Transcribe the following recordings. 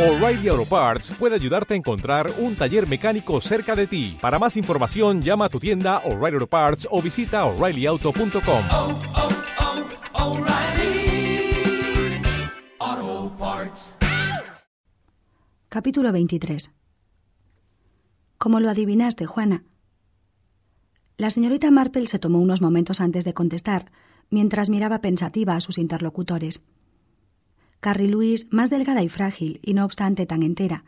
O'Reilly Auto Parts puede ayudarte a encontrar un taller mecánico cerca de ti. Para más información, llama a tu tienda O'Reilly Auto Parts o visita oreillyauto.com. oh, oh, Parts. Capítulo 23 ¿Cómo lo adivinaste, Juana? La señorita Marple se tomó unos momentos antes de contestar, mientras miraba pensativa a sus interlocutores. Carrie Louise, más delgada y frágil, y no obstante tan entera.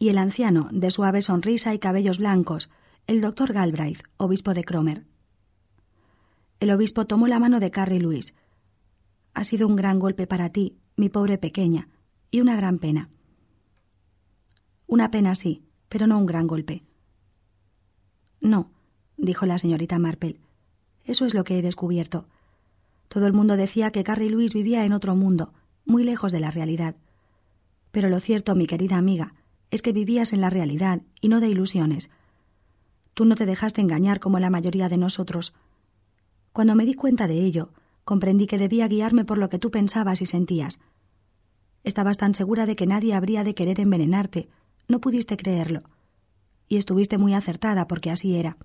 Y el anciano, de suave sonrisa y cabellos blancos, el doctor Galbraith, obispo de Cromer. El obispo tomó la mano de Carrie Louise. Ha sido un gran golpe para ti, mi pobre pequeña, y una gran pena. Una pena sí, pero no un gran golpe. No, dijo la señorita Marple. Eso es lo que he descubierto. Todo el mundo decía que Carrie Louise vivía en otro mundo, muy lejos de la realidad. Pero lo cierto, mi querida amiga, es que vivías en la realidad y no de ilusiones. Tú no te dejaste engañar como la mayoría de nosotros. Cuando me di cuenta de ello, comprendí que debía guiarme por lo que tú pensabas y sentías. Estabas tan segura de que nadie habría de querer envenenarte, no pudiste creerlo. Y estuviste muy acertada porque así era.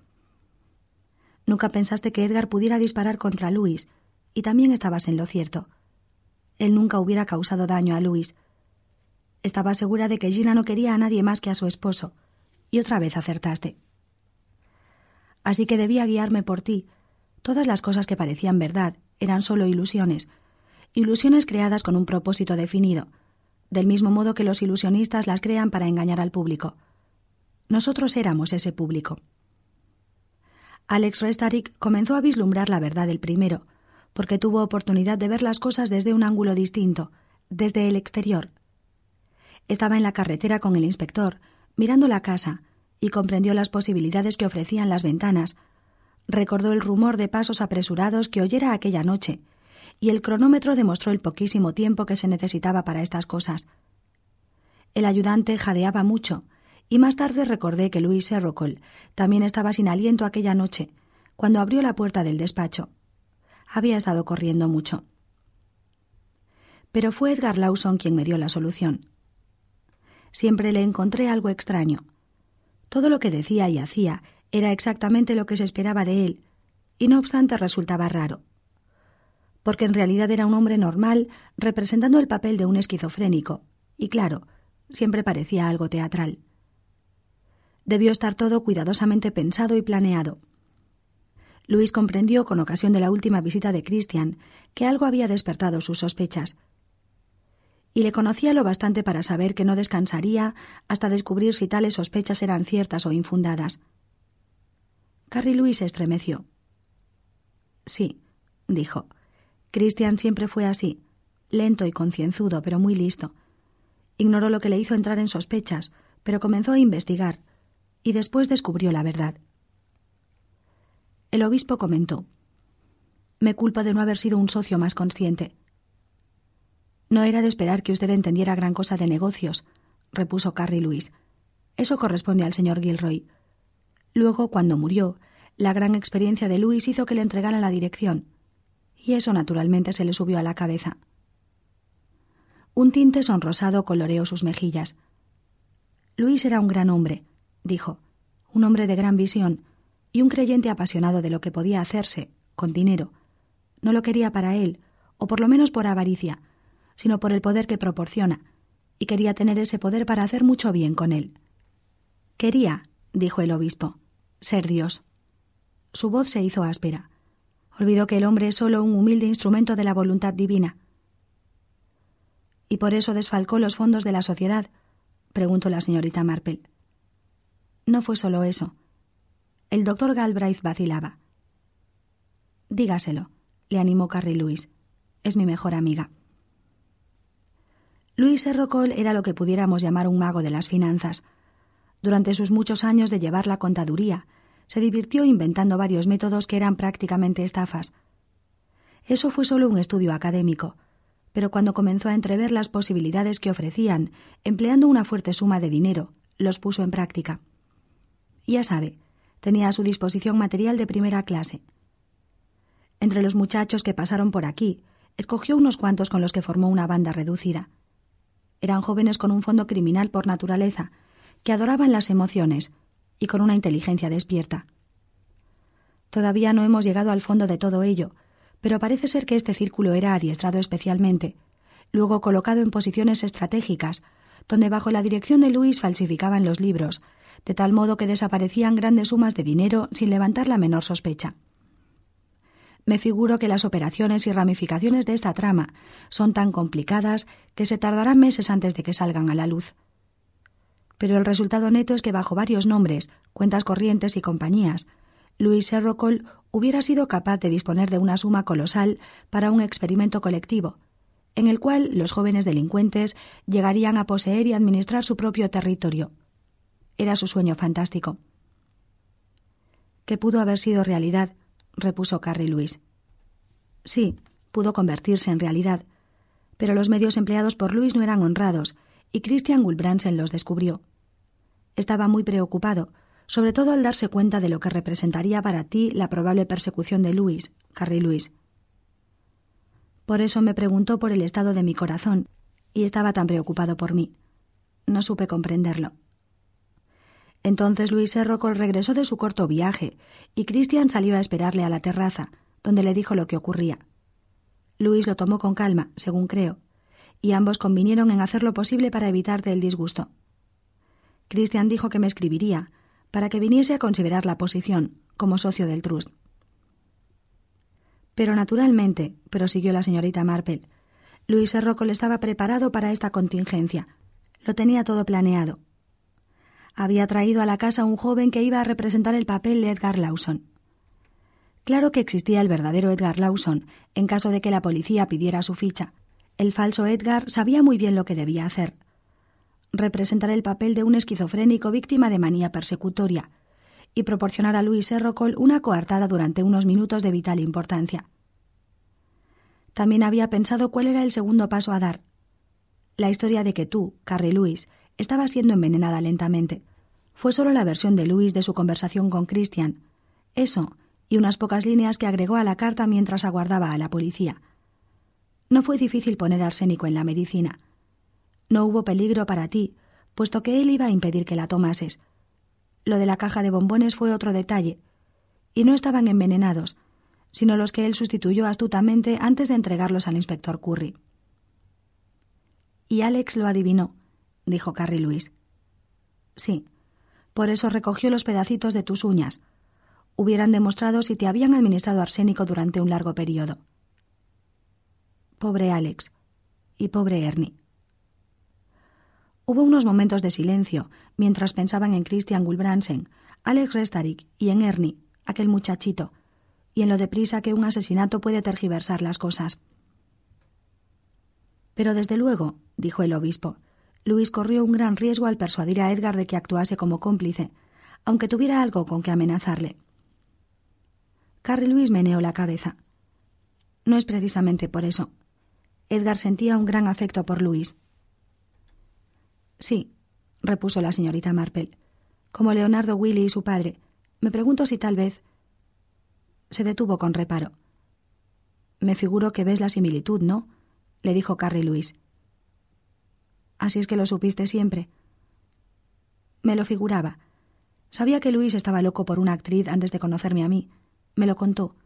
Nunca pensaste que Edgar pudiera disparar contra Luis, y también estabas en lo cierto él nunca hubiera causado daño a Luis. Estaba segura de que Gina no quería a nadie más que a su esposo, y otra vez acertaste. Así que debía guiarme por ti. Todas las cosas que parecían verdad eran solo ilusiones, ilusiones creadas con un propósito definido, del mismo modo que los ilusionistas las crean para engañar al público. Nosotros éramos ese público. Alex Restarik comenzó a vislumbrar la verdad del primero, porque tuvo oportunidad de ver las cosas desde un ángulo distinto, desde el exterior. Estaba en la carretera con el inspector, mirando la casa, y comprendió las posibilidades que ofrecían las ventanas. Recordó el rumor de pasos apresurados que oyera aquella noche, y el cronómetro demostró el poquísimo tiempo que se necesitaba para estas cosas. El ayudante jadeaba mucho, y más tarde recordé que Luis Serrocol también estaba sin aliento aquella noche, cuando abrió la puerta del despacho había estado corriendo mucho. Pero fue Edgar Lawson quien me dio la solución. Siempre le encontré algo extraño. Todo lo que decía y hacía era exactamente lo que se esperaba de él, y no obstante resultaba raro. Porque en realidad era un hombre normal representando el papel de un esquizofrénico, y claro, siempre parecía algo teatral. Debió estar todo cuidadosamente pensado y planeado. Luis comprendió con ocasión de la última visita de Christian que algo había despertado sus sospechas. Y le conocía lo bastante para saber que no descansaría hasta descubrir si tales sospechas eran ciertas o infundadas. Carrie Luis se estremeció. Sí, dijo. Christian siempre fue así, lento y concienzudo, pero muy listo. Ignoró lo que le hizo entrar en sospechas, pero comenzó a investigar, y después descubrió la verdad. El obispo comentó Me culpa de no haber sido un socio más consciente. No era de esperar que usted entendiera gran cosa de negocios, repuso Carrie Luis. Eso corresponde al señor Gilroy. Luego, cuando murió, la gran experiencia de Luis hizo que le entregaran la dirección, y eso naturalmente se le subió a la cabeza. Un tinte sonrosado coloreó sus mejillas. Luis era un gran hombre, dijo, un hombre de gran visión, y un creyente apasionado de lo que podía hacerse, con dinero. No lo quería para él, o por lo menos por avaricia, sino por el poder que proporciona, y quería tener ese poder para hacer mucho bien con él. Quería, dijo el obispo, ser Dios. Su voz se hizo áspera. Olvidó que el hombre es solo un humilde instrumento de la voluntad divina. ¿Y por eso desfalcó los fondos de la sociedad? preguntó la señorita Marple. No fue solo eso. El doctor Galbraith vacilaba. Dígaselo, le animó Carrie Louise. Es mi mejor amiga. Luis Errocol era lo que pudiéramos llamar un mago de las finanzas. Durante sus muchos años de llevar la contaduría, se divirtió inventando varios métodos que eran prácticamente estafas. Eso fue solo un estudio académico, pero cuando comenzó a entrever las posibilidades que ofrecían, empleando una fuerte suma de dinero, los puso en práctica. Ya sabe, tenía a su disposición material de primera clase. Entre los muchachos que pasaron por aquí, escogió unos cuantos con los que formó una banda reducida. Eran jóvenes con un fondo criminal por naturaleza, que adoraban las emociones y con una inteligencia despierta. Todavía no hemos llegado al fondo de todo ello, pero parece ser que este círculo era adiestrado especialmente, luego colocado en posiciones estratégicas, donde bajo la dirección de Luis falsificaban los libros, de tal modo que desaparecían grandes sumas de dinero sin levantar la menor sospecha. Me figuro que las operaciones y ramificaciones de esta trama son tan complicadas que se tardarán meses antes de que salgan a la luz. Pero el resultado neto es que bajo varios nombres, cuentas corrientes y compañías, Luis Serrocol hubiera sido capaz de disponer de una suma colosal para un experimento colectivo, en el cual los jóvenes delincuentes llegarían a poseer y administrar su propio territorio. Era su sueño fantástico. Que pudo haber sido realidad, repuso Carrie Luis. Sí, pudo convertirse en realidad, pero los medios empleados por Luis no eran honrados, y Christian Gulbrandsen los descubrió. Estaba muy preocupado, sobre todo al darse cuenta de lo que representaría para ti la probable persecución de Luis, Carrie Luis. Por eso me preguntó por el estado de mi corazón, y estaba tan preocupado por mí. No supe comprenderlo. Entonces Luis Serrocol regresó de su corto viaje y Christian salió a esperarle a la terraza, donde le dijo lo que ocurría. Luis lo tomó con calma, según creo, y ambos convinieron en hacer lo posible para evitarte el disgusto. Christian dijo que me escribiría, para que viniese a considerar la posición, como socio del Trust. Pero naturalmente, prosiguió la señorita Marple, Luis Serrocol estaba preparado para esta contingencia. Lo tenía todo planeado, había traído a la casa un joven que iba a representar el papel de Edgar Lawson. Claro que existía el verdadero Edgar Lawson, en caso de que la policía pidiera su ficha. El falso Edgar sabía muy bien lo que debía hacer. Representar el papel de un esquizofrénico víctima de manía persecutoria y proporcionar a Luis Errocol una coartada durante unos minutos de vital importancia. También había pensado cuál era el segundo paso a dar. La historia de que tú, Carrie Luis, estaba siendo envenenada lentamente. Fue solo la versión de Luis de su conversación con Christian. Eso, y unas pocas líneas que agregó a la carta mientras aguardaba a la policía. No fue difícil poner arsénico en la medicina. No hubo peligro para ti, puesto que él iba a impedir que la tomases. Lo de la caja de bombones fue otro detalle, y no estaban envenenados, sino los que él sustituyó astutamente antes de entregarlos al inspector Curry. Y Alex lo adivinó dijo Carrie Luis. Sí, por eso recogió los pedacitos de tus uñas. Hubieran demostrado si te habían administrado arsénico durante un largo periodo. Pobre Alex. Y pobre Ernie. Hubo unos momentos de silencio mientras pensaban en Christian Gulbrandsen, Alex Restarik y en Ernie, aquel muchachito, y en lo deprisa que un asesinato puede tergiversar las cosas. Pero desde luego, dijo el obispo, Luis corrió un gran riesgo al persuadir a Edgar de que actuase como cómplice, aunque tuviera algo con que amenazarle. Carrie Luis meneó la cabeza. No es precisamente por eso. Edgar sentía un gran afecto por Luis. Sí, repuso la señorita Marple. Como Leonardo Willy y su padre. Me pregunto si tal vez. Se detuvo con reparo. Me figuro que ves la similitud, ¿no? le dijo Carrie Luis. Así es que lo supiste siempre. Me lo figuraba. Sabía que Luis estaba loco por una actriz antes de conocerme a mí. Me lo contó.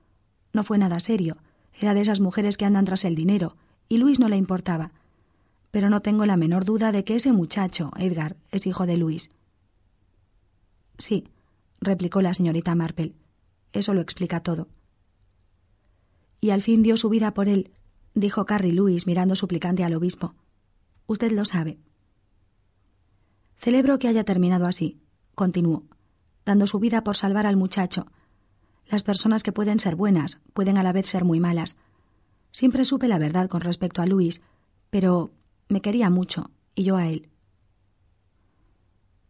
No fue nada serio. Era de esas mujeres que andan tras el dinero, y Luis no le importaba. Pero no tengo la menor duda de que ese muchacho, Edgar, es hijo de Luis. Sí, replicó la señorita Marple. Eso lo explica todo. Y al fin dio su vida por él, dijo Carrie Luis mirando suplicante al obispo. Usted lo sabe. Celebro que haya terminado así, continuó, dando su vida por salvar al muchacho. Las personas que pueden ser buenas pueden a la vez ser muy malas. Siempre supe la verdad con respecto a Luis, pero me quería mucho, y yo a él.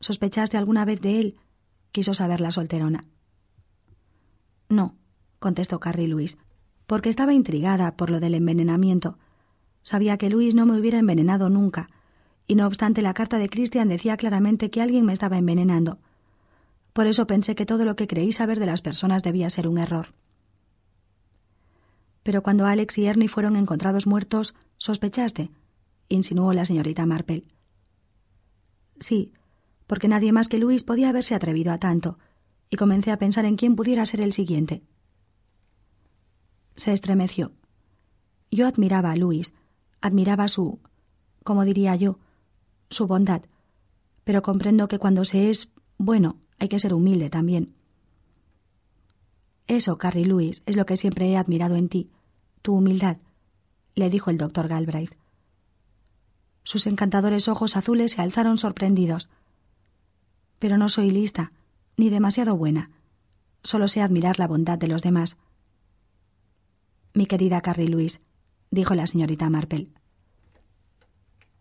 ¿Sospechaste alguna vez de él? quiso saber la solterona. No, contestó Carrie Luis, porque estaba intrigada por lo del envenenamiento. Sabía que Luis no me hubiera envenenado nunca, y no obstante la carta de Christian decía claramente que alguien me estaba envenenando. Por eso pensé que todo lo que creí saber de las personas debía ser un error. Pero cuando Alex y Ernie fueron encontrados muertos, sospechaste, insinuó la señorita Marple. Sí, porque nadie más que Luis podía haberse atrevido a tanto, y comencé a pensar en quién pudiera ser el siguiente. Se estremeció. Yo admiraba a Luis, admiraba su. como diría yo, su bondad, pero comprendo que cuando se es bueno hay que ser humilde también. Eso, Carrie Luis, es lo que siempre he admirado en ti, tu humildad, le dijo el doctor Galbraith. Sus encantadores ojos azules se alzaron sorprendidos. Pero no soy lista, ni demasiado buena. Solo sé admirar la bondad de los demás. Mi querida Carrie Luis, dijo la señorita Marple,